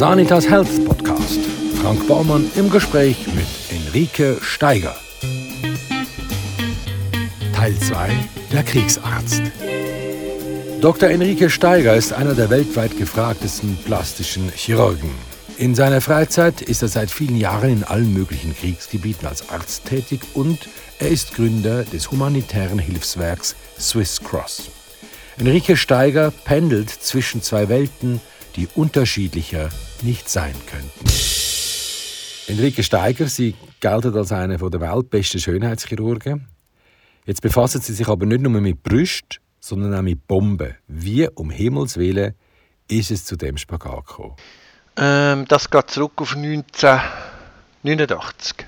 Sanitas Health Podcast. Frank Baumann im Gespräch mit Enrique Steiger. Teil 2 Der Kriegsarzt. Dr. Enrique Steiger ist einer der weltweit gefragtesten plastischen Chirurgen. In seiner Freizeit ist er seit vielen Jahren in allen möglichen Kriegsgebieten als Arzt tätig und er ist Gründer des humanitären Hilfswerks Swiss Cross. Enrique Steiger pendelt zwischen zwei Welten, die unterschiedlicher nicht sein könnten. Enrique Steiger, Sie gelten als einer der weltbesten Schönheitschirurgen. Jetzt befassen Sie sich aber nicht nur mit Brüsten, sondern auch mit Bomben. Wie um Himmels Willen ist es zu dem Spagat gekommen? Ähm, das geht zurück auf 1989.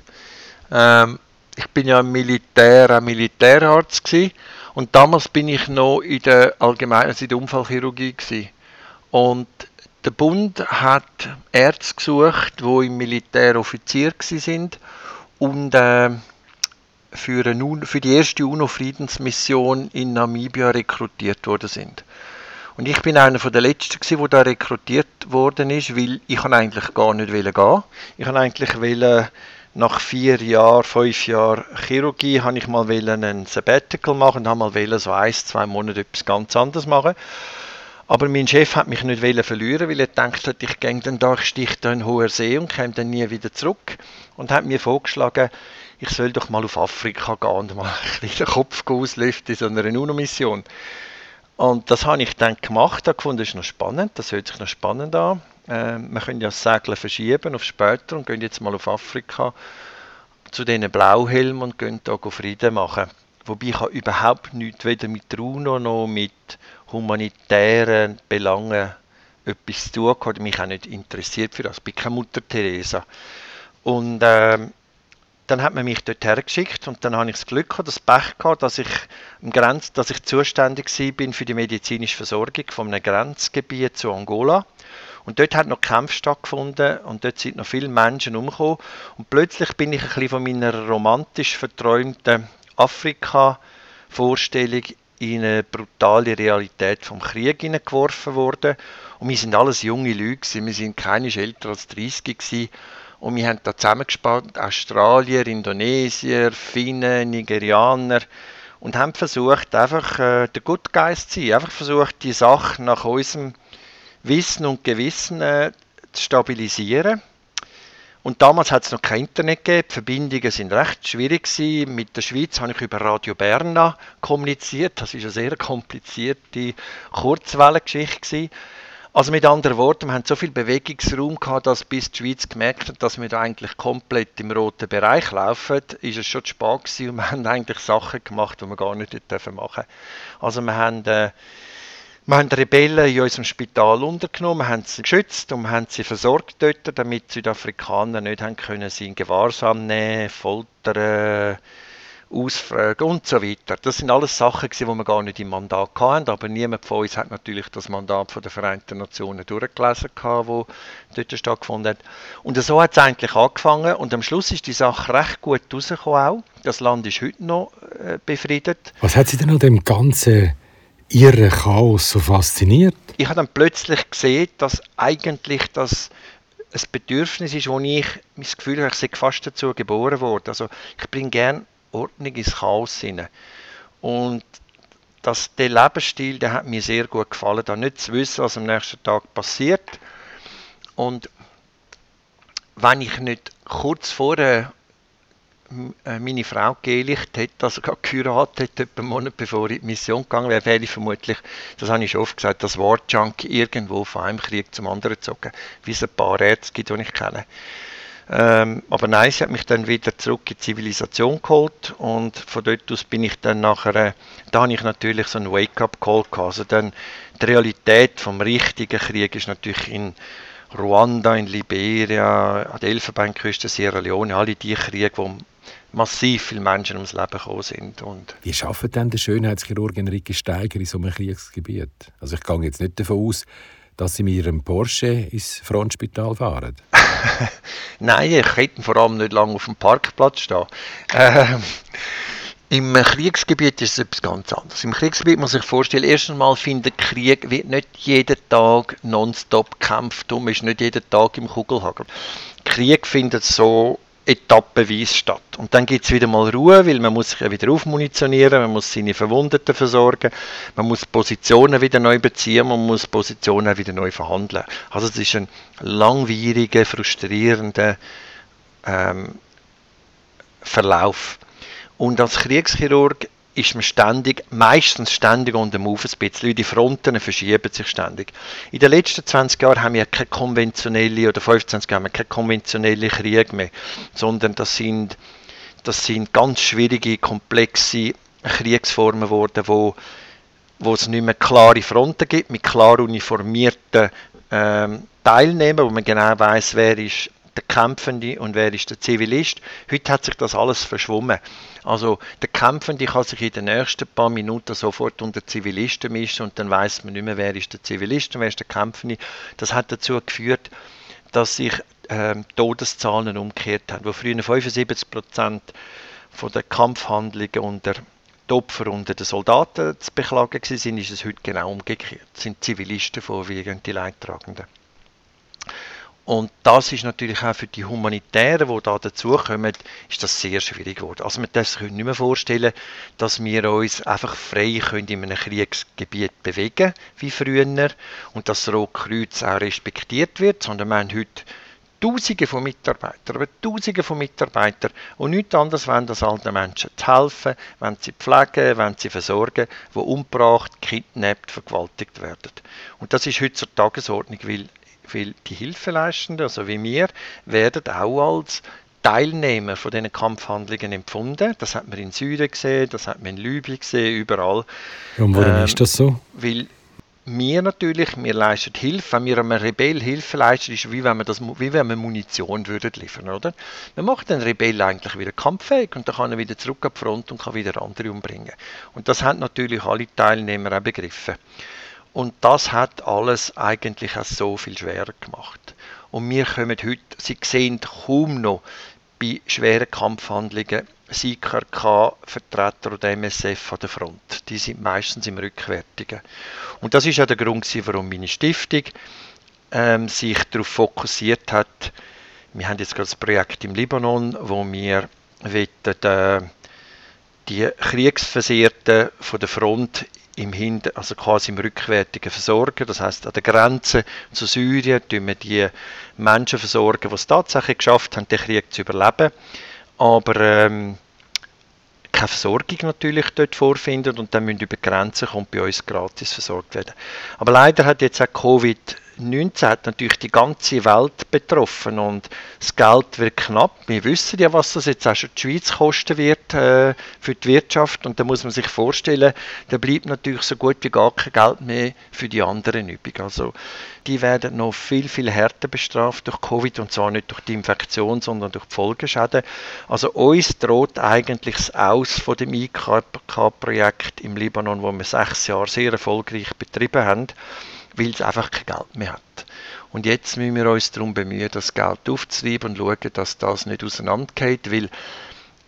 Ähm, ich bin ja Militär, ein Militärarzt gewesen, und damals bin ich noch in der allgemeinen also Unfallchirurgie gewesen. Und der Bund hat Ärzte gesucht, die im Militär Offizier sind und äh, für, eine, für die erste UNO-Friedensmission in Namibia rekrutiert worden sind. Und ich bin einer der Letzten, gewesen, der da rekrutiert worden ist, weil ich eigentlich gar nicht gehen wollte. Ich wollte eigentlich nach vier Jahren, fünf Jahren Chirurgie, habe ich mal einen Sabbatical machen und mal so ein, zwei Monate etwas ganz anderes machen. Aber mein Chef hat mich nicht verlieren, weil er gedacht hat, ich gehe dann da, stich in hoher See und komme dann nie wieder zurück. Und hat mir vorgeschlagen, ich soll doch mal auf Afrika gehen und mal ein den Kopf auslüften in so einer UNO-Mission. Und das habe ich dann gemacht, da gefunden, das ist noch spannend, das hört sich noch spannend an. Äh, wir können ja das Segeln verschieben auf später und gehen jetzt mal auf Afrika zu diesen Blauhelmen und gehen da Frieden machen. Wobei ich habe überhaupt nichts weder mit der UNO noch mit humanitären Belangen etwas zu tun gehabt, mich auch nicht interessiert für das. Ich bin keine Mutter Teresa. Und ähm, dann hat man mich dort hergeschickt und dann habe ich das Glück gehabt, das Pech gehabt, dass ich im Grenz, dass ich zuständig bin für die medizinische Versorgung von einem Grenzgebiet zu Angola. Und dort hat noch Kämpfe stattgefunden und dort sind noch viele Menschen umgekommen. Und plötzlich bin ich ein bisschen von meiner romantisch verträumten Afrika-Vorstellung in eine brutale Realität vom Krieg hineingeworfen worden. Und wir sind alles junge Leute, wir sind keine älter als 30 gewesen. Und wir haben da zusammengespannt, Australier, Indonesier, Finnen, Nigerianer und haben versucht, einfach äh, der Good Guys zu sein. Einfach versucht, die Sache nach unserem Wissen und Gewissen äh, zu stabilisieren. Und damals hat es noch kein Internet gegeben, die Verbindungen sind recht schwierig gewesen. Mit der Schweiz habe ich über Radio Berna kommuniziert. Das ist eine sehr komplizierte Kurzwellengeschichte. Also mit anderen Worten, wir haben so viel Bewegungsraum gehabt, dass bis die Schweiz gemerkt hat, dass wir da eigentlich komplett im roten Bereich laufen, ist es schon zu spät und wir haben eigentlich Sachen gemacht, die wir gar nicht dürfen machen. Also wir haben, äh, wir haben Rebellen in unserem Spital untergenommen, haben sie geschützt und haben sie versorgt dort, damit die Südafrikaner nicht haben können sie in Gewahrsam nehmen, foltern, ausfragen und so weiter. Das sind alles Sachen, die wir gar nicht im Mandat hatten, aber niemand von uns hat natürlich das Mandat der Vereinten Nationen durchgelesen, das dort stattgefunden hat. Und so hat es eigentlich angefangen und am Schluss ist die Sache recht gut rausgekommen auch. Das Land ist heute noch äh, befriedet. Was hat Sie denn an dem ganzen irren Chaos so fasziniert? Ich habe dann plötzlich gesehen, dass eigentlich das ein Bedürfnis ist, wo ich das Gefühl habe, ich sei fast dazu geboren worden. Also ich bringe gerne Ordnung ins Chaos hinein. Und das, der Lebensstil, der hat mir sehr gut gefallen, da nicht zu wissen, was am nächsten Tag passiert. Und wenn ich nicht kurz äh, meine Frau gelicht hätte, also gerade geheiratet hätte, etwa einen Monat bevor ich in die Mission gegangen wäre, wäre ich vermutlich, das habe ich schon oft gesagt, das Wortjunkie irgendwo von einem Krieg zum anderen gezogen, wie es ein paar Ärzte gibt, die ich kenne. Ähm, aber nein, sie hat mich dann wieder zurück in die Zivilisation geholt und von dort aus bin ich dann nachher, äh, da habe ich natürlich so einen Wake-up-Call gehabt. Also dann die Realität vom richtigen Krieg ist natürlich in Ruanda, in Liberia, an der Elfenbeinküste, Sierra Leone, alle die Kriege, wo massiv viele Menschen ums Leben gekommen sind. Und Wie arbeitet denn der Schönheitschirurg Enrique Steiger in so einem Kriegsgebiet? Also ich gehe jetzt nicht davon aus, dass Sie mit Ihrem Porsche ins Frontspital fahren? Nein, ich hätte vor allem nicht lange auf dem Parkplatz stehen. Ähm, Im Kriegsgebiet ist es etwas ganz anderes. Im Kriegsgebiet muss man sich vorstellen, erstens mal findet Krieg wird nicht jeden Tag nonstop gekämpft, um ist nicht jeden Tag im Kugelhagel. Krieg findet so etappenweise statt. Und dann gibt es wieder mal Ruhe, weil man muss sich ja wieder aufmunitionieren, man muss seine Verwundeten versorgen, man muss Positionen wieder neu beziehen, man muss Positionen wieder neu verhandeln. Also es ist ein langwieriger, frustrierender ähm, Verlauf. Und als Kriegschirurg ist man ständig, meistens ständig unter dem Move ein bisschen. Die Fronten verschieben sich ständig. In den letzten 20 Jahren haben wir keine konventionelle, oder 25 Jahre haben wir keine konventionelle Krieg mehr, sondern das sind, das sind ganz schwierige, komplexe Kriegsformen geworden, wo, wo es nicht mehr klare Fronten gibt, mit klar uniformierten ähm, Teilnehmern, wo man genau weiß, wer ist der Kämpfende und wer ist der Zivilist. Heute hat sich das alles verschwommen. Also der Kämpfende kann sich in den nächsten paar Minuten sofort unter Zivilisten mischen und dann weiß man nicht mehr, wer ist der Zivilist und wer ist der Kämpfende. Das hat dazu geführt, dass sich ähm, Todeszahlen umgekehrt haben, wo früher 75 Prozent von den Kampfhandlungen unter die Opfer unter den Soldaten zu beklagen waren, ist es heute genau umgekehrt. Es sind Zivilisten vorwiegend die Leidtragenden. Und das ist natürlich auch für die Humanitären, die da dazukommen, ist das sehr schwierig geworden. Also man darf sich nicht mehr vorstellen, dass wir uns einfach frei können in einem Kriegsgebiet bewegen wie früher und dass das Rote Kreuz auch respektiert wird, sondern wir haben heute Tausende von Mitarbeitern, aber Tausende von Mitarbeitern und nichts anderes wollen, als alten Menschen zu helfen, wenn sie pflegen, wenn sie versorgen, die umgebracht, kidnappt, vergewaltigt werden. Und das ist heute zur Tagesordnung, weil weil die Hilfeleistenden, also wie wir, werden auch als Teilnehmer von diesen Kampfhandlungen empfunden. Das hat man in Süden gesehen, das hat man in Libyen gesehen, überall. Und warum ähm, ist das so? Weil wir natürlich, wir leisten Hilfe. Wenn wir einem Rebell Hilfe leisten, ist wie wenn wir, das, wie wenn wir Munition würden liefern, oder? Man macht den Rebell eigentlich wieder kampffähig und dann kann er wieder zurück an die Front und kann wieder andere umbringen. Und das haben natürlich alle Teilnehmer auch begriffen. Und das hat alles eigentlich auch so viel schwerer gemacht. Und wir kommen heute, Sie sehen kaum noch bei schweren Kampfhandlungen SIKRK-Vertreter oder MSF an der Front. Die sind meistens im Rückwärtigen. Und das ist ja der Grund, warum meine Stiftung ähm, sich darauf fokussiert hat. Wir haben jetzt gerade das Projekt im Libanon, wo wir wollen, äh, die Kriegsversehrten von der Front im Hinter, also quasi im rückwärtigen Versorgen. Das heißt, an der Grenze zu Syrien tun wir die Menschen versorgen, die es tatsächlich geschafft haben, den Krieg zu überleben, aber ähm, keine Versorgung natürlich dort vorfinden und dann müssen über Grenzen kommt bei uns gratis versorgt werden. Aber leider hat jetzt auch Covid 2019 hat natürlich die ganze Welt betroffen und das Geld wird knapp. Wir wissen ja, was das jetzt auch schon die Schweiz kosten wird äh, für die Wirtschaft und da muss man sich vorstellen, da bleibt natürlich so gut wie gar kein Geld mehr für die anderen übrig. Also die werden noch viel, viel härter bestraft durch Covid und zwar nicht durch die Infektion, sondern durch die Folgeschäden. Also uns droht eigentlich das Aus von dem IKK-Projekt im Libanon, wo wir sechs Jahre sehr erfolgreich betrieben haben weil es einfach kein Geld mehr hat. Und jetzt müssen wir uns darum bemühen, das Geld aufzutreiben und schauen, dass das nicht auseinandergeht, weil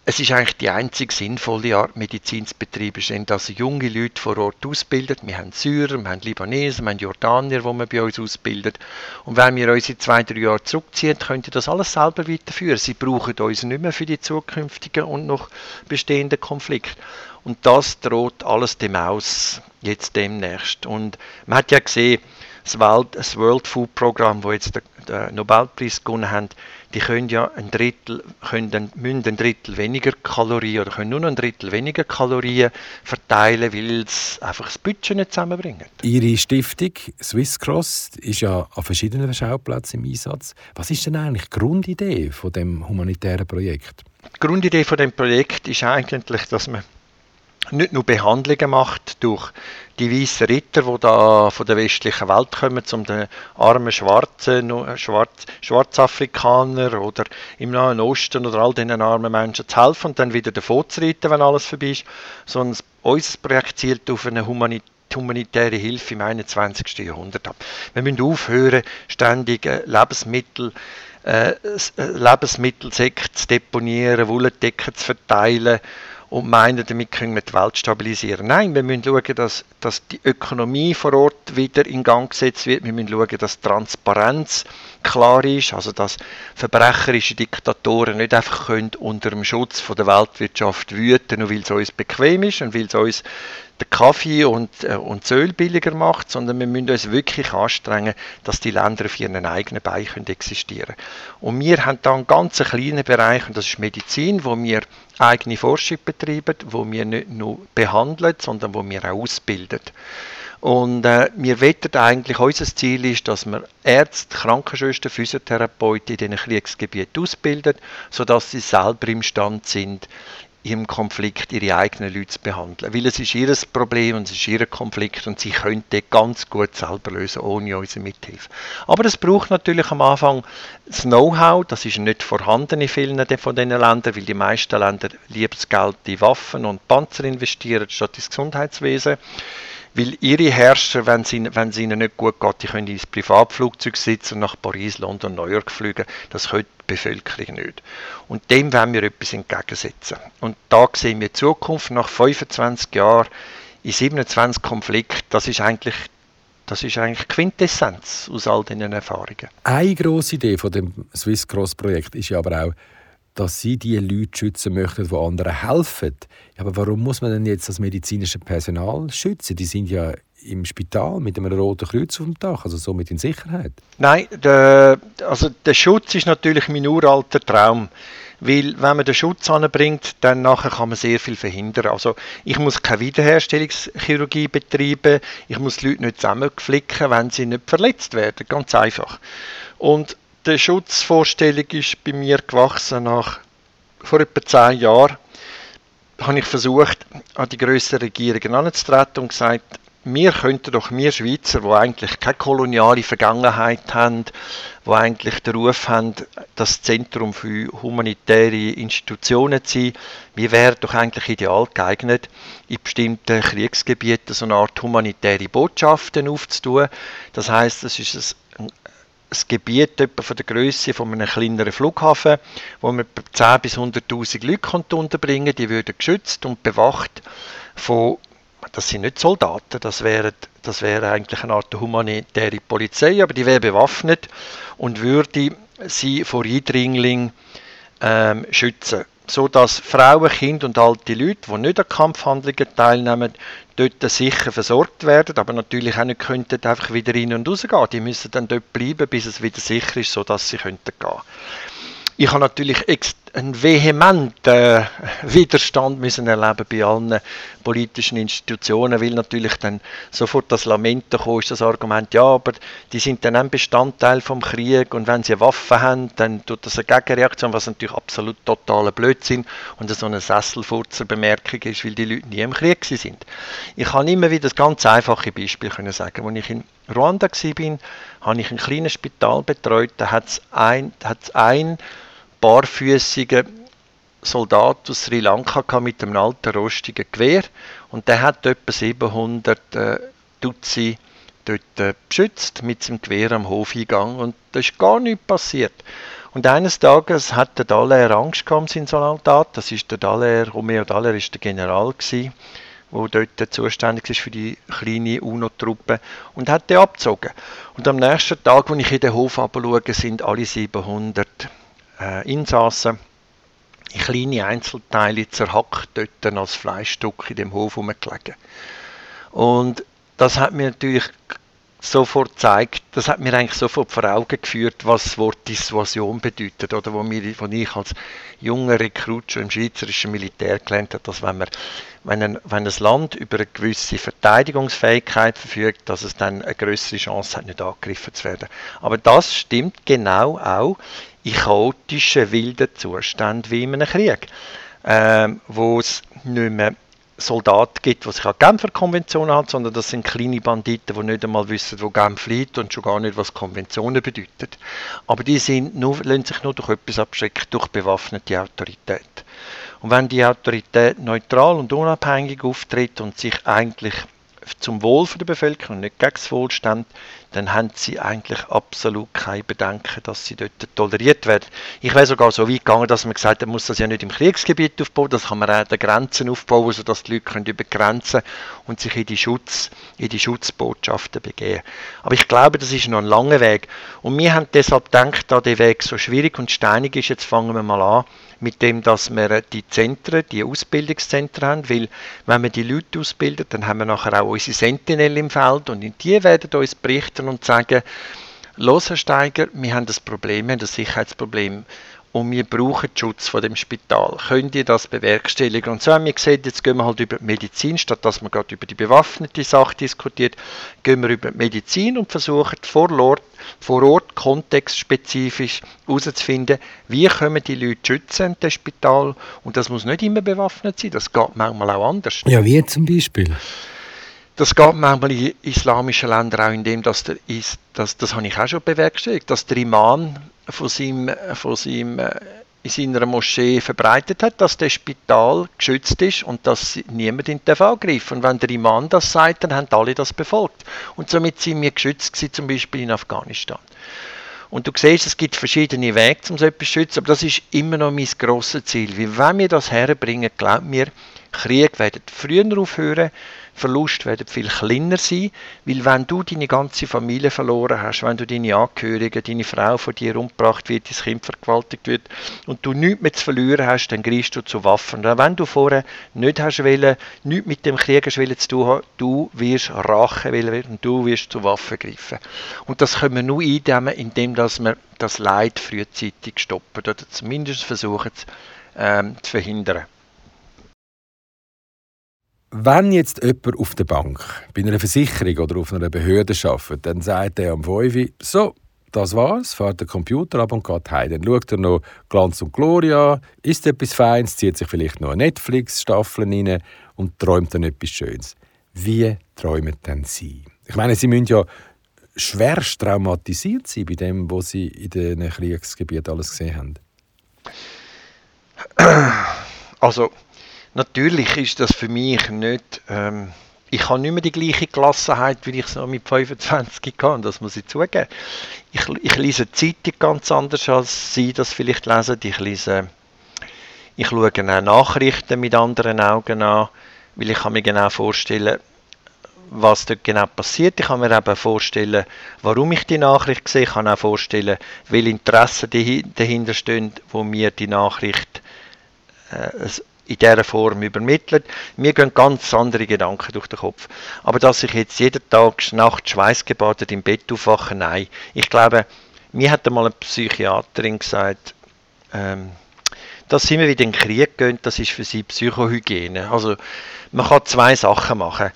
es ist eigentlich die einzige sinnvolle Art, Medizin zu betreiben, dass junge Leute vor Ort ausbilden. Wir haben Syrer, wir haben Libanesen, wir haben Jordanier, die man bei uns ausbildet. Und wenn wir uns in zwei, drei Jahre zurückziehen, könnt das alles selber weiterführen. Sie brauchen uns nicht mehr für die zukünftigen und noch bestehenden Konflikte. Und das droht alles dem aus, jetzt demnächst. Und man hat ja gesehen, das World, das World Food Program, wo jetzt den Nobelpreis gewonnen haben, die können ja ein Drittel, können müssen ein Drittel weniger Kalorien oder können nur noch ein Drittel weniger Kalorien verteilen, weil es einfach das Budget nicht zusammenbringt. Ihre Stiftung Swiss Cross ist ja an verschiedenen Schauplätzen im Einsatz. Was ist denn eigentlich die Grundidee von dem humanitären Projekt? Die Grundidee von dem Projekt ist eigentlich, dass man nicht nur Behandlungen macht durch die weißen Ritter, die da von der westlichen Welt kommen, um den armen Schwarzen, Schwarz, Schwarzafrikaner oder im Nahen Osten oder all diesen armen Menschen zu helfen und dann wieder davon zu reiten, wenn alles vorbei ist, sondern unser Projekt zielt auf eine humanitäre Hilfe im 21. Jahrhundert ab. Wir müssen aufhören, ständig äh, Lebensmittel äh, äh Lebensmittelsäcke zu deponieren, Wolldecken zu verteilen und meinen, damit können wir die Welt stabilisieren. Nein, wir müssen schauen, dass, dass die Ökonomie vor Ort wieder in Gang gesetzt wird. Wir müssen schauen, dass Transparenz klar ist, also dass verbrecherische Diktatoren nicht einfach unter dem Schutz von der Weltwirtschaft wüten, nur weil es uns bequem ist und weil es uns den Kaffee und, äh, und das Öl billiger macht, sondern wir müssen uns wirklich anstrengen, dass die Länder auf ihren eigenen Beinen existieren Und wir haben da einen ganz kleinen Bereich, und das ist Medizin, wo wir eigene Forschung betreiben, wo wir nicht nur behandeln, sondern wo wir auch ausbilden. Und äh, wir wetten eigentlich, unser Ziel ist, dass wir Ärzte, Krankenschwestern, Physiotherapeuten in diesen Kriegsgebieten ausbilden, sodass sie selber imstand sind, im Konflikt ihre eigenen Leute zu behandeln. Weil es ist ihr Problem und es ist ihr Konflikt und sie können den ganz gut selber lösen, ohne unsere Mithilfe. Aber es braucht natürlich am Anfang das Know-how, das ist nicht vorhanden in vielen von diesen Ländern, weil die meisten Länder lieber das Geld in Waffen und Panzer investieren, statt ins Gesundheitswesen weil ihre Herrscher, wenn es ihnen, ihnen nicht gut geht, die können ins Privatflugzeug sitzen und nach Paris, London, New York fliegen. Das können die Bevölkerung nicht. Und dem wollen wir etwas entgegensetzen. Und da sehen wir die Zukunft nach 25 Jahren in 27 Konflikten. Das ist eigentlich das ist eigentlich Quintessenz aus all diesen Erfahrungen. Eine grosse Idee von dem Swiss Cross Projekt ist ja aber auch, dass sie die Leute schützen möchten, die anderen helfen. Aber warum muss man denn jetzt das medizinische Personal schützen? Die sind ja im Spital mit einem roten Kreuz auf dem Dach, also somit in Sicherheit. Nein, der, also der Schutz ist natürlich mein uralter Traum. Weil wenn man den Schutz anbringt, dann nachher kann man sehr viel verhindern. Also ich muss keine Wiederherstellungschirurgie betreiben, ich muss die Leute nicht zusammenflicken, wenn sie nicht verletzt werden. Ganz einfach. Und die Schutzvorstellung ist bei mir gewachsen nach vor etwa zehn Jahren. Habe ich versucht, an die grösseren Regierungen heranzutreten und gesagt, wir könnten doch, wir Schweizer, die eigentlich keine koloniale Vergangenheit haben, die eigentlich den Ruf haben, das Zentrum für humanitäre Institutionen zu sein, wir wären doch eigentlich ideal geeignet, in bestimmten Kriegsgebieten so eine Art humanitäre Botschaften aufzutun. Das heißt, es ist ein Gebiet etwa von der Größe von einem kleineren Flughafen, wo man 10 bis 100.000 Leute unterbringen konnte. Die würden geschützt und bewacht von, das sind nicht Soldaten, das wäre das wäre eigentlich eine Art humanitäre Polizei, aber die wäre bewaffnet und würde sie vor Eindringlingen ähm, schützen so dass Frauen, Kinder und alte Leute, die nicht an Kampfhandlungen teilnehmen, dort sicher versorgt werden, aber natürlich auch nicht könnten einfach wieder rein und raus gehen. Die müssen dann dort bleiben, bis es wieder sicher ist, so dass sie könnten gehen. Ich habe natürlich einen vehementen Widerstand müssen erleben bei allen politischen Institutionen, weil natürlich dann sofort das Lamento kam, ist das Argument, ja, aber die sind dann ein Bestandteil vom Krieg und wenn sie Waffen haben, dann tut das eine Gegenreaktion, was natürlich absolut totaler Blödsinn und so eine Sesselfurzer Bemerkung ist, weil die Leute nie im Krieg sind. Ich kann immer wieder das ganz einfache Beispiel können sagen, als ich in Ruanda war, habe ich ein kleines Spital betreut, da hat es ein, ein barfüßigen Soldat aus Sri Lanka mit einem alten rostigen Gewehr und der hat etwa 700 äh, Tutsi dort äh, beschützt mit seinem Gewehr am Hofeingang und da ist gar nichts passiert. Und eines Tages hat der Dallaire Angst gehabt sein Soldat, das ist der Dallaire, Romeo Dallaire ist der General gewesen, wo dort zuständig ist für die kleine UNO-Truppe und hat den abgezogen. Und am nächsten Tag, als ich in den Hof schaue, sind alle 700 äh, Insassen in kleine Einzelteile zerhackt dort als Fleischstück in dem Hof rumgelegen. Und das hat mir natürlich sofort gezeigt, das hat mir eigentlich sofort vor Augen geführt, was das Wort Dissuasion bedeutet, oder wo, mir, wo ich als junger Rekrut schon im schweizerischen Militär gelernt habe, dass wenn, man, wenn, ein, wenn ein Land über eine gewisse Verteidigungsfähigkeit verfügt, dass es dann eine größere Chance hat, nicht angegriffen zu werden. Aber das stimmt genau auch in chaotischen, wilden Zuständen wie in einem Krieg, ähm, wo es nicht mehr Soldaten gibt, die sich an die Genfer Konvention halten, sondern das sind kleine Banditen, die nicht einmal wissen, wo Genf liegt und schon gar nicht, was Konventionen bedeuten. Aber die sind nur, lassen sich nur durch etwas abschrecken, durch bewaffnete Autorität. Und wenn die Autorität neutral und unabhängig auftritt und sich eigentlich zum Wohl der Bevölkerung, nicht gegen das Wohlstand, dann haben sie eigentlich absolut keine Bedenken, dass sie dort toleriert werden. Ich wäre sogar so weit gegangen, dass man gesagt hat, man muss das ja nicht im Kriegsgebiet aufbauen, das kann man auch an den Grenzen aufbauen, sodass die Leute können über Grenzen und sich in die, Schutz, in die Schutzbotschaften begeben. Aber ich glaube, das ist noch ein langer Weg. Und wir haben deshalb gedacht, da der Weg so schwierig und steinig ist, jetzt fangen wir mal an, mit dem, dass wir die Zentren, die Ausbildungszentren haben, weil wenn wir die Leute ausbilden, dann haben wir nachher auch unsere Sentinel im Feld und die werden uns berichten und sagen, los Herr Steiger, wir haben das Problem, wir haben das Sicherheitsproblem und wir brauchen den Schutz von dem Spital. Könnt ihr das bewerkstelligen? Und so haben wir gesagt, jetzt gehen wir halt über die Medizin, statt dass man gerade über die bewaffnete Sache diskutiert, gehen wir über die Medizin und versuchen vor Ort, vor Ort kontextspezifisch herauszufinden, wie können die Leute schützen dem Spital. Und das muss nicht immer bewaffnet sein, das geht manchmal auch anders. Ja, wie zum Beispiel? Das geht manchmal in islamischen Ländern auch, indem dass der, das, das habe ich auch schon bewerkstelligt, dass der Imam von seinem, von seinem, äh, in seiner Moschee verbreitet hat, dass das Spital geschützt ist und dass niemand in den angreifen Und wenn der Imam das sagt, dann haben alle das befolgt. Und somit sind wir geschützt gewesen, zum Beispiel in Afghanistan. Und du siehst, es gibt verschiedene Wege, um so etwas zu schützen, aber das ist immer noch mein grosses Ziel. Weil wenn wir das herbringen, glaubt mir, Krieg werden früher aufhören, Verlust werden viel kleiner sein, weil wenn du deine ganze Familie verloren hast, wenn du deine Angehörigen, deine Frau von dir umgebracht wird, dein Kind vergewaltigt wird und du nichts mehr zu verlieren hast, dann greifst du zu Waffen. Und wenn du vorher nicht hast wollen, nichts mit dem Krieg zu tun haben, du wirst Rache wollen und du wirst zu Waffen greifen. Und das können wir nur eindämmen, indem dass wir das Leid frühzeitig stoppen oder zumindest versuchen ähm, zu verhindern. Wenn jetzt jemand auf der Bank bei einer Versicherung oder auf einer Behörde arbeitet, dann sagt er am 5 so, das war's, fährt der Computer ab und geht heim. Dann schaut er noch Glanz und Gloria, isst etwas Feins, zieht sich vielleicht noch eine Netflix-Staffel rein und träumt dann etwas Schönes. Wie träumen denn Sie? Ich meine, Sie müssen ja schwerst traumatisiert sein bei dem, was Sie in den Kriegsgebieten alles gesehen haben. Also, Natürlich ist das für mich nicht. Ähm, ich habe nicht mehr die gleiche Gelassenheit, wie ich es noch mit 25 hatte, das muss ich zugeben. Ich, ich lese die Zeitung ganz anders, als Sie das vielleicht lesen. Ich lese, ich schaue auch Nachrichten mit anderen Augen an, weil ich kann mir genau vorstellen, was dort genau passiert. Ich kann mir eben vorstellen, warum ich die Nachricht sehe. Ich kann auch vorstellen, welche Interessen dahinter stehen, wo mir die Nachricht äh, in dieser Form übermittelt. Mir gehen ganz andere Gedanken durch den Kopf. Aber dass ich jetzt jeden Tag nachts schweißgebadet im Bett aufwache, nein. Ich glaube, mir hat einmal eine Psychiaterin gesagt, ähm, dass sie immer wieder in den Krieg gehen, das ist für sie Psychohygiene. Also man kann zwei Sachen machen.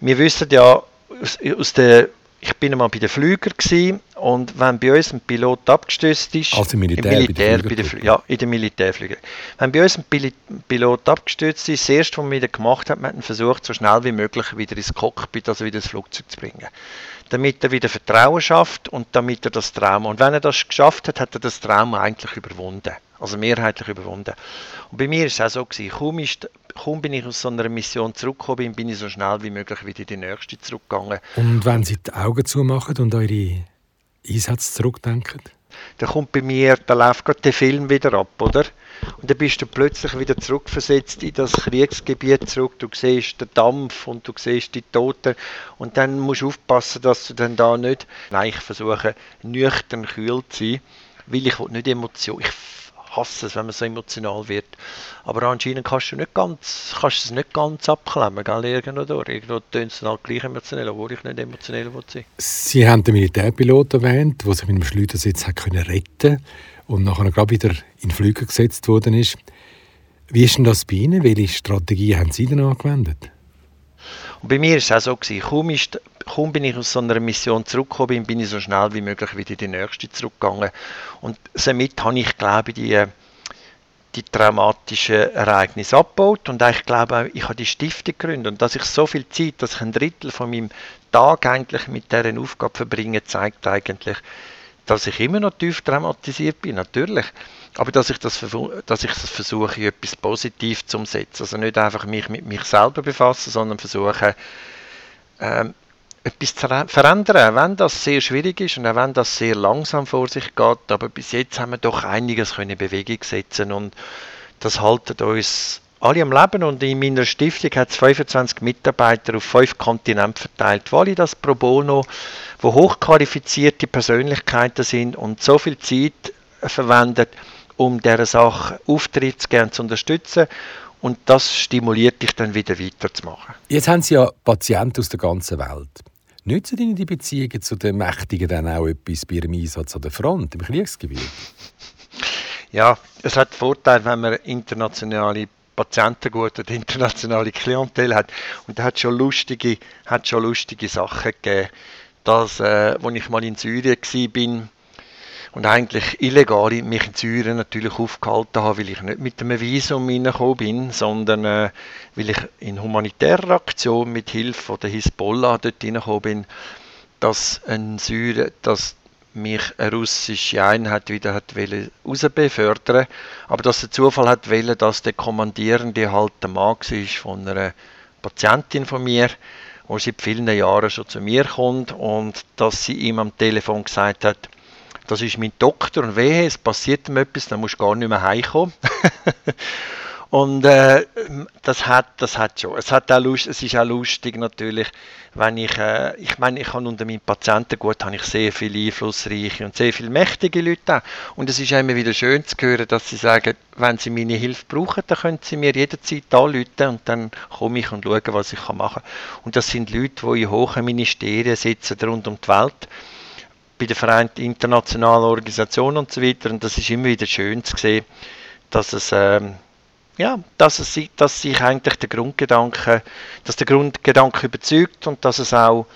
Wir wissen ja aus, aus der ich bin einmal bei den Flügern und wenn bei uns ein Pilot abgestürzt ist, also Militär, im Militär bei den Flüger, ja, in den Militärflügern. Wenn bei uns ein Pilot abgestürzt ist, das erste, was wir gemacht haben, wir haben versucht, so schnell wie möglich wieder ins Cockpit, also wieder ins Flugzeug zu bringen. Damit er wieder Vertrauen schafft und damit er das Trauma, und wenn er das geschafft hat, hat er das Trauma eigentlich überwunden. Also mehrheitlich überwunden. Und bei mir ist es auch so gewesen, kaum, ist, kaum bin ich aus so einer Mission zurückgekommen, bin ich so schnell wie möglich wieder in die nächste zurückgegangen. Und wenn Sie die Augen zumachen und eure Einsätze zurückdenken? Dann kommt bei mir, da läuft gerade der Film wieder ab, oder? Und dann bist du plötzlich wieder zurückversetzt in das Kriegsgebiet zurück. Du siehst den Dampf und du siehst die Toten. Und dann musst du aufpassen, dass du dann da nicht... Nein, ich versuche nüchtern kühl zu sein, weil ich nicht Emotion... Ich hasse es, wenn man so emotional wird. Aber anscheinend kannst du, nicht ganz, kannst es nicht ganz abklemmen, gell, irgendwo durch. Irgendwo tönt es halt gleich emotionell, obwohl ich nicht emotionell sein Sie haben den Militärpilot erwähnt, der sich mit dem Schleudersitz hat können retten und nachher gerade wieder in Flüge gesetzt worden ist. Wie ist denn das bei Ihnen? Welche Strategie haben Sie denn angewendet? Und bei mir war es auch so, gewesen. Kaum, ist, kaum bin ich aus so einer Mission zurückgekommen, bin ich so schnell wie möglich wieder in die nächste zurückgegangen. Und somit habe ich, glaube ich, die, die traumatischen Ereignisse abgebaut und ich glaube ich habe die Stiftung gegründet und dass ich so viel Zeit, dass ich ein Drittel von meinem Tag eigentlich mit dieser Aufgabe verbringe, zeigt eigentlich, dass ich immer noch tief traumatisiert bin, natürlich. Aber dass ich das, dass ich das versuche, etwas positiv zu umsetzen. Also nicht einfach mich mit mich selber befassen, sondern versuche, ähm, etwas zu verändern, wenn das sehr schwierig ist und auch wenn das sehr langsam vor sich geht. Aber bis jetzt haben wir doch einiges in Bewegung setzen und das haltet uns alle am Leben und in meiner Stiftung hat es 25 Mitarbeiter auf fünf Kontinenten verteilt, weil ich das pro bono, wo hochqualifizierte Persönlichkeiten sind und so viel Zeit verwendet, um dieser Sache Auftritt zu zu unterstützen und das stimuliert dich dann wieder weiterzumachen. Jetzt haben Sie ja Patienten aus der ganzen Welt. Nützen Ihnen die Beziehungen zu den Mächtigen dann auch etwas bei Ihrem Einsatz an der Front, im Kriegsgebiet? Ja, es hat Vorteil, wenn man internationale Patientengut und internationale Klientel hat. Und da hat schon lustige, hat schon lustige Sachen gegeben. Das, äh, als ich mal in Syrien war, und eigentlich illegal mich in Syrien natürlich aufgehalten habe, weil ich nicht mit einem Visum reingekommen bin, sondern äh, weil ich in humanitärer Aktion mit Hilfe der Hisbollah dort reingekommen bin, dass ein Syrien, dass mich eine russische Einheit wieder hat rausbefördern aber dass der Zufall hat wollen, dass der Kommandierende halt der Mann war von einer Patientin von mir, die seit vielen Jahren schon zu mir kommt und dass sie ihm am Telefon gesagt hat, das ist mein Doktor und wehe, es passiert ihm etwas, dann musst du gar nicht mehr heimkommen. und äh, das hat, das hat schon. Es, hat auch Lust, es ist auch lustig natürlich, wenn ich, äh, ich meine, ich habe unter meinen Patienten gut, habe ich sehr viele einflussreiche und sehr viele mächtige Leute auch. Und es ist immer wieder schön zu hören, dass sie sagen, wenn sie meine Hilfe brauchen, dann können sie mir jederzeit anrufen und dann komme ich und schaue, was ich machen kann. Und das sind Leute, die in hohen Ministerien sitzen rund um die Welt bei der Vereinten Internationalen Organisation und so weiter. Und das ist immer wieder schön zu sehen, dass es, ähm, ja, dass es dass sich eigentlich der Grundgedanke, dass der Grundgedanke überzeugt und dass es auch,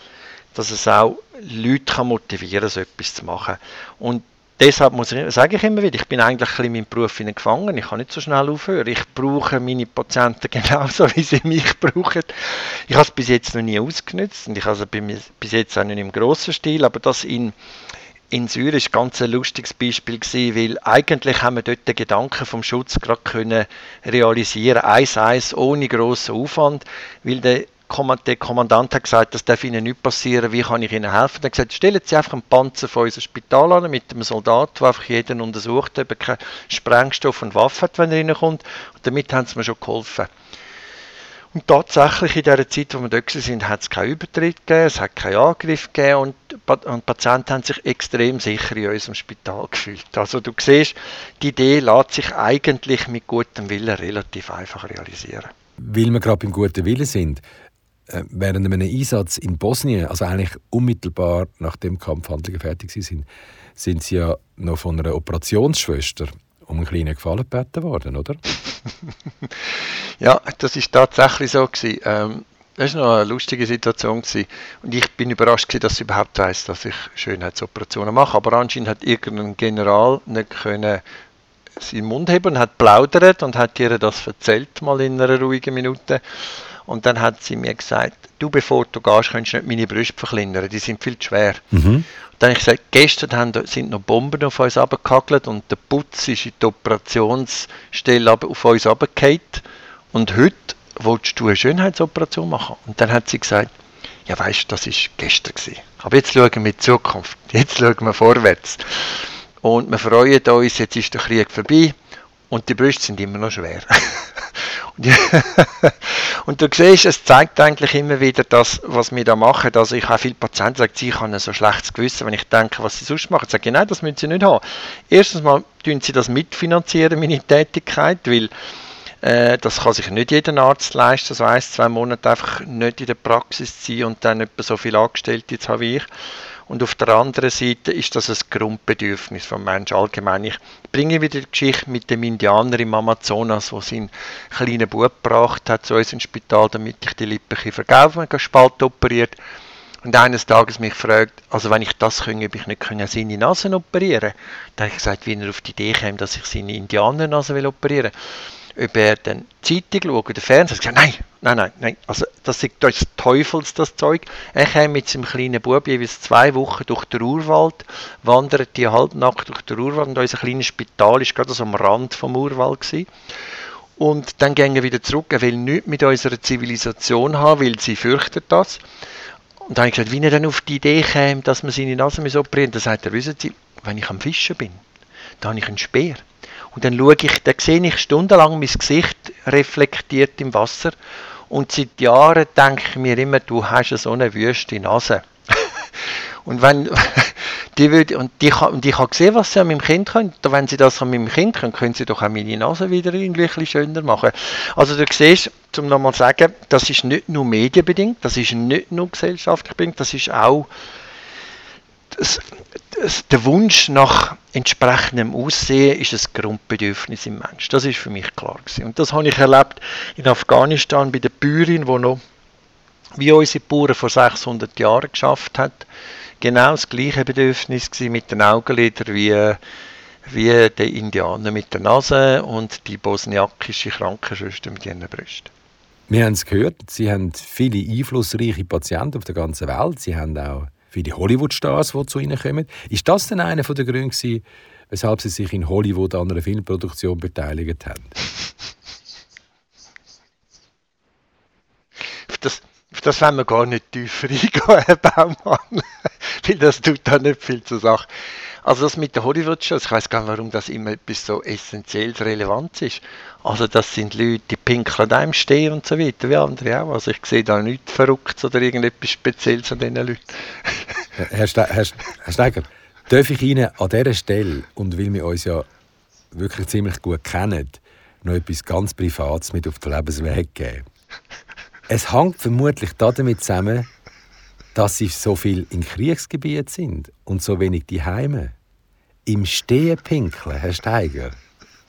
dass es auch Leute kann motivieren, so etwas zu machen. Und deshalb muss ich, sage ich immer wieder, ich bin eigentlich bisschen meinem Beruf gefangen. Ich kann nicht so schnell aufhören. Ich brauche meine Patienten genauso, wie sie mich brauchen. Ich habe es bis jetzt noch nie ausgenutzt und ich habe es bis jetzt auch nicht im grossen Stil, aber das in in Syrien war ganz ein lustiges Beispiel, gewesen, weil eigentlich haben wir dort den Gedanken vom Schutz gerade können realisieren, eins eins ohne grossen Aufwand, weil der der Kommandant hat gesagt, das darf Ihnen nicht passieren, wie kann ich Ihnen helfen? Er hat gesagt, stellen Sie einfach einen Panzer vor unser Spital an mit einem Soldat, der einfach jeden untersucht, ob er keinen Sprengstoff und Waffen hat, wenn er reinkommt. Und damit haben sie mir schon geholfen. Und tatsächlich in der Zeit, wo wir dort sind, hat es keinen Übertritt gegeben, es hat keinen Angriff gegeben und, die Patienten haben sich extrem sicher in unserem Spital gefühlt. Also du siehst, die Idee lässt sich eigentlich mit gutem Willen relativ einfach realisieren. Weil wir gerade beim guten Willen sind, während einem Einsatz in Bosnien, also eigentlich unmittelbar nachdem Kampfhandlungen fertig sind, sind sie ja noch von einer Operationsschwester um einen kleinen Gefallen gebeten worden, oder? ja, das ist tatsächlich so gewesen. Ähm, das war noch eine lustige Situation gewesen. und ich bin überrascht gewesen, dass sie überhaupt weiß, dass ich Schönheitsoperationen mache. Aber anscheinend hat irgendein General nicht können seinen Mund heben und hat plaudert und hat ihr das erzählt mal in einer ruhigen Minute. Und dann hat sie mir gesagt, du bevor du gehst, kannst du nicht meine Brüste verkleinern, die sind viel zu schwer. Mhm. Dann habe ich gesagt, gestern haben, sind noch Bomben auf uns abgekagelt und der Putz ist in die Operationsstelle auf uns abgefallen. Und heute willst du eine Schönheitsoperation machen? Und dann hat sie gesagt, ja weißt du, das war gestern gewesen. Aber jetzt schauen wir in die Zukunft. Jetzt schauen wir vorwärts. Und wir freuen uns, jetzt ist der Krieg vorbei und die Brüste sind immer noch schwer. und du siehst, es zeigt eigentlich immer wieder das, was wir da machen. Also ich habe viele Patienten, die sagen, sie haben so schlechtes Gewissen, wenn ich denke, was sie sonst machen. Ich sage, nein, das müssen sie nicht haben. Erstens mal tun sie das mitfinanzieren, meine Tätigkeit, weil äh, das kann sich nicht jeder Arzt leisten, so ein, zwei Monate einfach nicht in der Praxis zu sein und dann etwa so viele Angestellte zu haben wie ich. Und auf der anderen Seite ist das ein Grundbedürfnis vom Menschen allgemein. Ich bringe wieder die Geschichte mit dem Indianer im Amazonas, der seinen kleinen Bub gebracht hat zu uns ins Spital, damit ich die Lippen verkaufen kann, Spalt operiert. Und eines Tages mich fragt, also wenn ich das könnte, ob ich nicht seine Nase operieren Dann habe ich gesagt, wie er auf die Idee kam, dass ich seine Indianernase operieren will. Ob er dann die Zeitung schaut oder Fernsehen, gesagt, nein, Nein, nein, nein. Also das ist des Teufels, das Zeug. Er kam mit seinem kleinen Bub jeweils zwei Wochen durch den Urwald, wandert die halbnackt durch den Urwald und unser kleines Spital ist gerade so am Rand vom Urwald gewesen. Und dann gehen wir wieder zurück. Er will nichts mit unserer Zivilisation haben, weil sie fürchtet das. Und dann habe ich gesagt, wie er dann auf die Idee käme, dass man seine Nase operieren Dann sagt er, wissen Sie, wenn ich am Fischen bin, dann habe ich einen Speer. Und dann schaue ich, dann sehe ich stundenlang mein Gesicht reflektiert im Wasser. Und seit Jahren denke ich mir immer, du hast so eine wüste Nase. und wenn, die würde, und, die, und ich habe gesehen, was sie an meinem Kind können. Wenn sie das an meinem Kind können, können sie doch auch meine Nase wieder irgendwie ein bisschen schöner machen. Also du siehst, um nochmal zu sagen, das ist nicht nur medienbedingt, das ist nicht nur gesellschaftlich bedingt, das ist auch das, das, der Wunsch nach entsprechendem Aussehen ist ein Grundbedürfnis im Mensch. Das ist für mich klar gewesen. Und das habe ich erlebt in Afghanistan bei der Bäuerin, die noch wie unsere Bauern vor 600 Jahren geschafft hat. Genau das gleiche Bedürfnis mit den Augenlidern wie, wie der Indianer mit der Nase und die bosniakische Krankenschwester mit ihren Brüsten. Wir haben es gehört, Sie haben viele einflussreiche Patienten auf der ganzen Welt. Sie haben auch viele Hollywood-Stars, die zu Ihnen kommen. Ist das denn einer der Gründe, weshalb Sie sich in Hollywood an einer Filmproduktion beteiligt haben? Das, das wollen wir gar nicht tiefer eingehen, Herr Baumann, weil das tut da nicht viel zur Sache. Also das mit der Hollywood-Shows, ich weiß gar nicht, warum das immer etwas so essentiell relevant ist. Also das sind Leute, die pinkeln einem stehen und so weiter, wie andere auch. Also ich sehe da nichts Verrücktes oder irgendetwas Spezielles an diesen Leuten. Herr, Ste Herr, Herr Steiger, darf ich Ihnen an dieser Stelle, und weil wir uns ja wirklich ziemlich gut kennen, noch etwas ganz Privates mit auf den Lebensweg geben? Es hängt vermutlich damit zusammen, dass sie so viel in Kriegsgebieten sind und so wenig die Heime. Im Stehen pinkeln, Herr Steiger,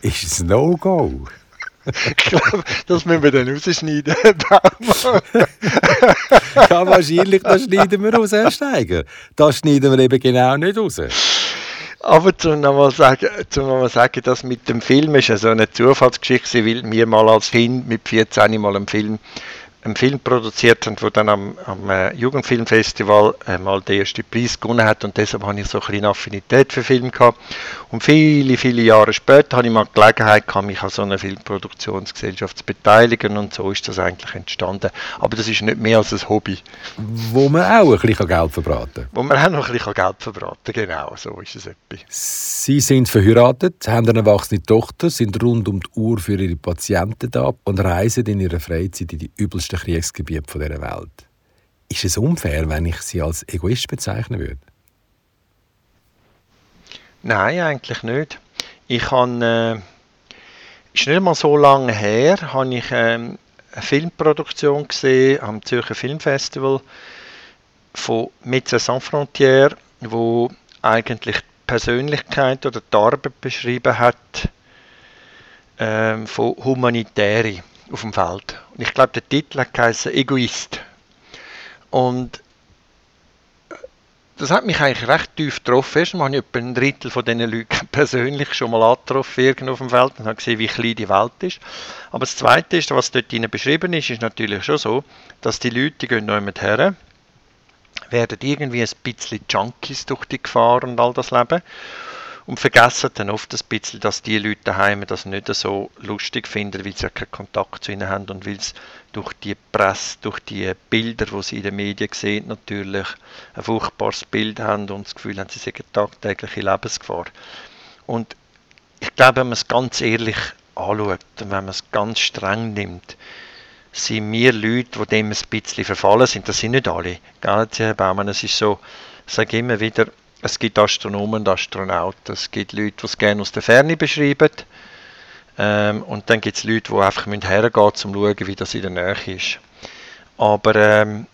ist ein No-Go. ich glaube, das müssen wir dann rausschneiden. ja, wahrscheinlich, das schneiden wir raus, Herr Steiger. Das schneiden wir eben genau nicht raus. Aber zum nochmal sagen, zum nochmal sagen, dass mit dem Film ist ja so eine Zufallsgeschichte, weil wir mal als Kind mit 14 mal einen Film einen Film produziert haben, der dann am, am äh, Jugendfilmfestival äh, mal den ersten Preis gewonnen hat und deshalb habe ich so ein eine Affinität für Film gehabt. Und viele, viele Jahre später habe ich mal die Gelegenheit gehabt, mich an so einer Filmproduktionsgesellschaft zu beteiligen und so ist das eigentlich entstanden. Aber das ist nicht mehr als ein Hobby. Wo man auch ein bisschen Geld verbraten kann. Wo man auch noch ein bisschen Geld verbraten kann, genau, so ist es etwas. Sie sind verheiratet, haben eine erwachsene Tochter, sind rund um die Uhr für ihre Patienten da und reisen in ihrer Freizeit in die übelsten Kriegsgebiete dieser Welt. Ist es unfair, wenn ich sie als Egoist bezeichnen würde? Nein, eigentlich nicht. Ich habe, äh, ist nicht mal so lange her, habe ich ähm, eine Filmproduktion gesehen am Zürcher Filmfestival von Médecins Sans Frontières, wo eigentlich die Persönlichkeit oder die Arbeit beschrieben hat ähm, von Humanitären auf dem Feld. Und ich glaube, der Titel heißt Egoist. Und das hat mich eigentlich recht tief getroffen. Erstens habe ich etwa ein Drittel von diesen Leuten persönlich schon mal angetroffen auf dem Feld und habe gesehen, wie klein die Welt ist. Aber das Zweite ist, was dort beschrieben ist, ist natürlich schon so, dass die Leute, die gehen noch jemand her, werden irgendwie ein bisschen Junkies durch die Gefahr und all das Leben und vergessen dann oft ein bisschen, dass die Leute daheim das nicht so lustig finden, weil sie ja keinen Kontakt zu ihnen haben und weil sie durch die Presse, durch die Bilder, die sie in den Medien sehen, natürlich ein furchtbares Bild haben und das Gefühl haben, sie sind tagtägliche Lebensgefahr. Und ich glaube, wenn man es ganz ehrlich anschaut und wenn man es ganz streng nimmt, sind wir Leute, die dem ein bisschen verfallen sind. Das sind nicht alle. Gell, Herr Baumann? Es ist so, ich sage immer wieder, es gibt Astronomen und Astronauten. Es gibt Leute, die es gerne aus der Ferne beschreiben. Ähm, und dann gibt es Leute, die einfach hergehen müssen, um zu schauen, wie das in der Nähe ist. Aber ähm,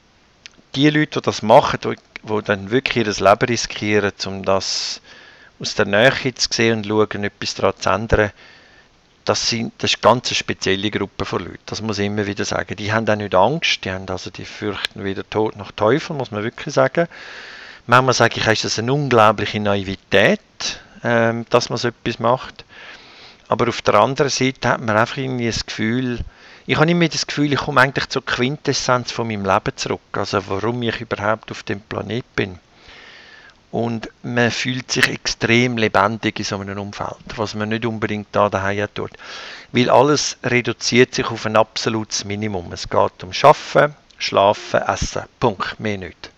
die Leute, die das machen, die, die dann wirklich ihr Leben riskieren, um das aus der Nähe zu sehen und schauen, etwas daran zu ändern, das, sind, das ist eine ganz spezielle Gruppe von Leuten. Das muss ich immer wieder sagen. Die haben auch nicht Angst, die, haben also, die fürchten weder Tod noch Teufel, muss man wirklich sagen. Manchmal sage ich, ist das eine unglaubliche Naivität, ähm, dass man so etwas macht. Aber auf der anderen Seite hat man einfach irgendwie das Gefühl, ich habe immer das Gefühl, ich komme eigentlich zur Quintessenz von meinem Leben zurück. Also warum ich überhaupt auf dem Planet bin. Und man fühlt sich extrem lebendig in so einem Umfeld, was man nicht unbedingt da daheim tut. Weil alles reduziert sich auf ein absolutes Minimum. Es geht um Schaffen, Schlafen, Essen. Punkt. Mehr nicht.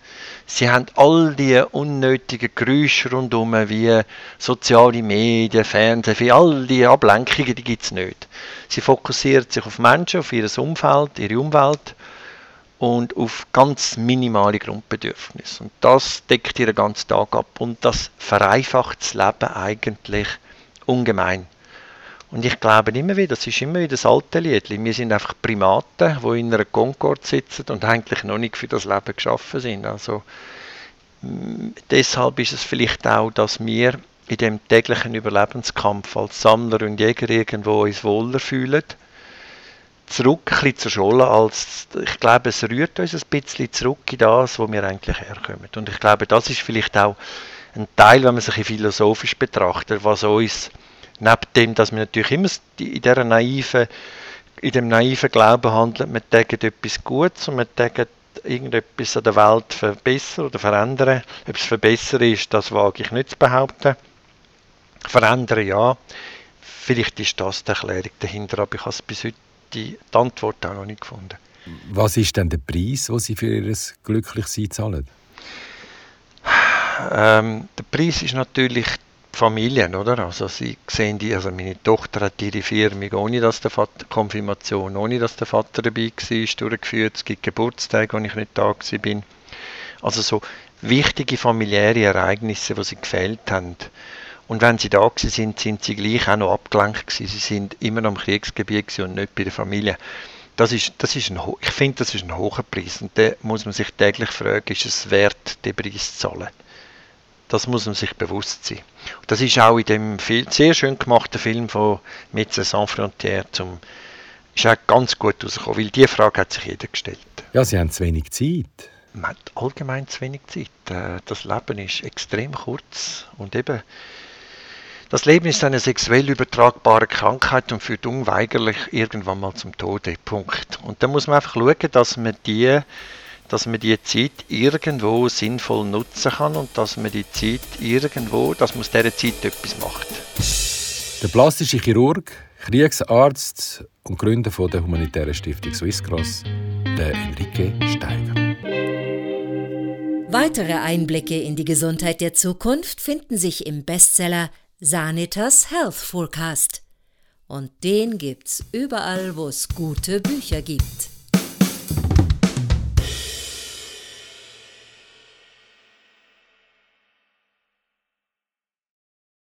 Sie haben all die unnötigen Geräusche rundherum, wie soziale Medien, Fernsehen, all die Ablenkungen, die gibt es nicht. Sie fokussieren sich auf Menschen, auf ihr Umfeld, ihre Umwelt und auf ganz minimale Grundbedürfnisse. Und das deckt ihren ganzen Tag ab und das vereinfacht das Leben eigentlich ungemein. Und ich glaube immer wieder, das ist immer wieder das alte Lied. Wir sind einfach Primaten, die in einer Concorde sitzen und eigentlich noch nicht für das Leben geschaffen sind. Also deshalb ist es vielleicht auch, dass wir in dem täglichen Überlebenskampf als Sammler und Jäger irgendwo uns wohler fühlen zurück ein bisschen zur Schule, als ich glaube, es rührt uns ein bisschen zurück in das, wo wir eigentlich herkommen. Und ich glaube, das ist vielleicht auch ein Teil, wenn man sich philosophisch betrachtet, was uns neben dem, dass wir natürlich immer in dieser naiven, in dem naiven Glauben handelt, wir denken etwas Gutes und wir denken irgendetwas an der Welt verbessern oder verändern. Ob es verbessern ist, das wage ich nicht zu behaupten. Verändern ja. Vielleicht ist das die Erklärung dahinter, aber ich habe bis heute die, die Antwort auch noch nicht gefunden. Was ist denn der Preis, den Sie für Ihr Glücklichsein zahlen? Ähm, der Preis ist natürlich die Familie, oder? Also Sie sehen die, also meine Tochter hat ihre Firma, ohne dass der Vater, Konfirmation, ohne dass der Vater dabei war, durchgeführt. Es gibt Geburtstage, wo ich nicht da bin. Also so wichtige familiäre Ereignisse, die sie gefällt haben. Und wenn sie da sind, sind sie gleich auch noch abgelenkt gewesen. Sie sind immer noch im Kriegsgebiet und nicht bei der Familie. Das ist, das ist ein, ich finde, das ist ein hoher Preis. Und da muss man sich täglich fragen, ist es wert, den Preis zu zahlen? Das muss man sich bewusst sein. Das ist auch in dem Film, sehr schön gemachten Film von Médecins Sans Frontières zum, ist auch ganz gut rausgekommen, weil diese Frage hat sich jeder gestellt. Ja, Sie haben zu wenig Zeit. Man hat allgemein zu wenig Zeit. Äh, das Leben ist extrem kurz und eben das Leben ist eine sexuell übertragbare Krankheit und führt unweigerlich irgendwann mal zum Tode. Punkt. Und da muss man einfach schauen, dass man die, dass man die Zeit irgendwo sinnvoll nutzen kann und dass man die Zeit irgendwo, dass man aus dieser Zeit etwas macht. Der plastische Chirurg, Kriegsarzt und Gründer von der humanitären Stiftung Swisscross, der Enrique Steiger. Weitere Einblicke in die Gesundheit der Zukunft finden sich im Bestseller Sanitas Health Forecast. Und den gibt's überall, wo es gute Bücher gibt.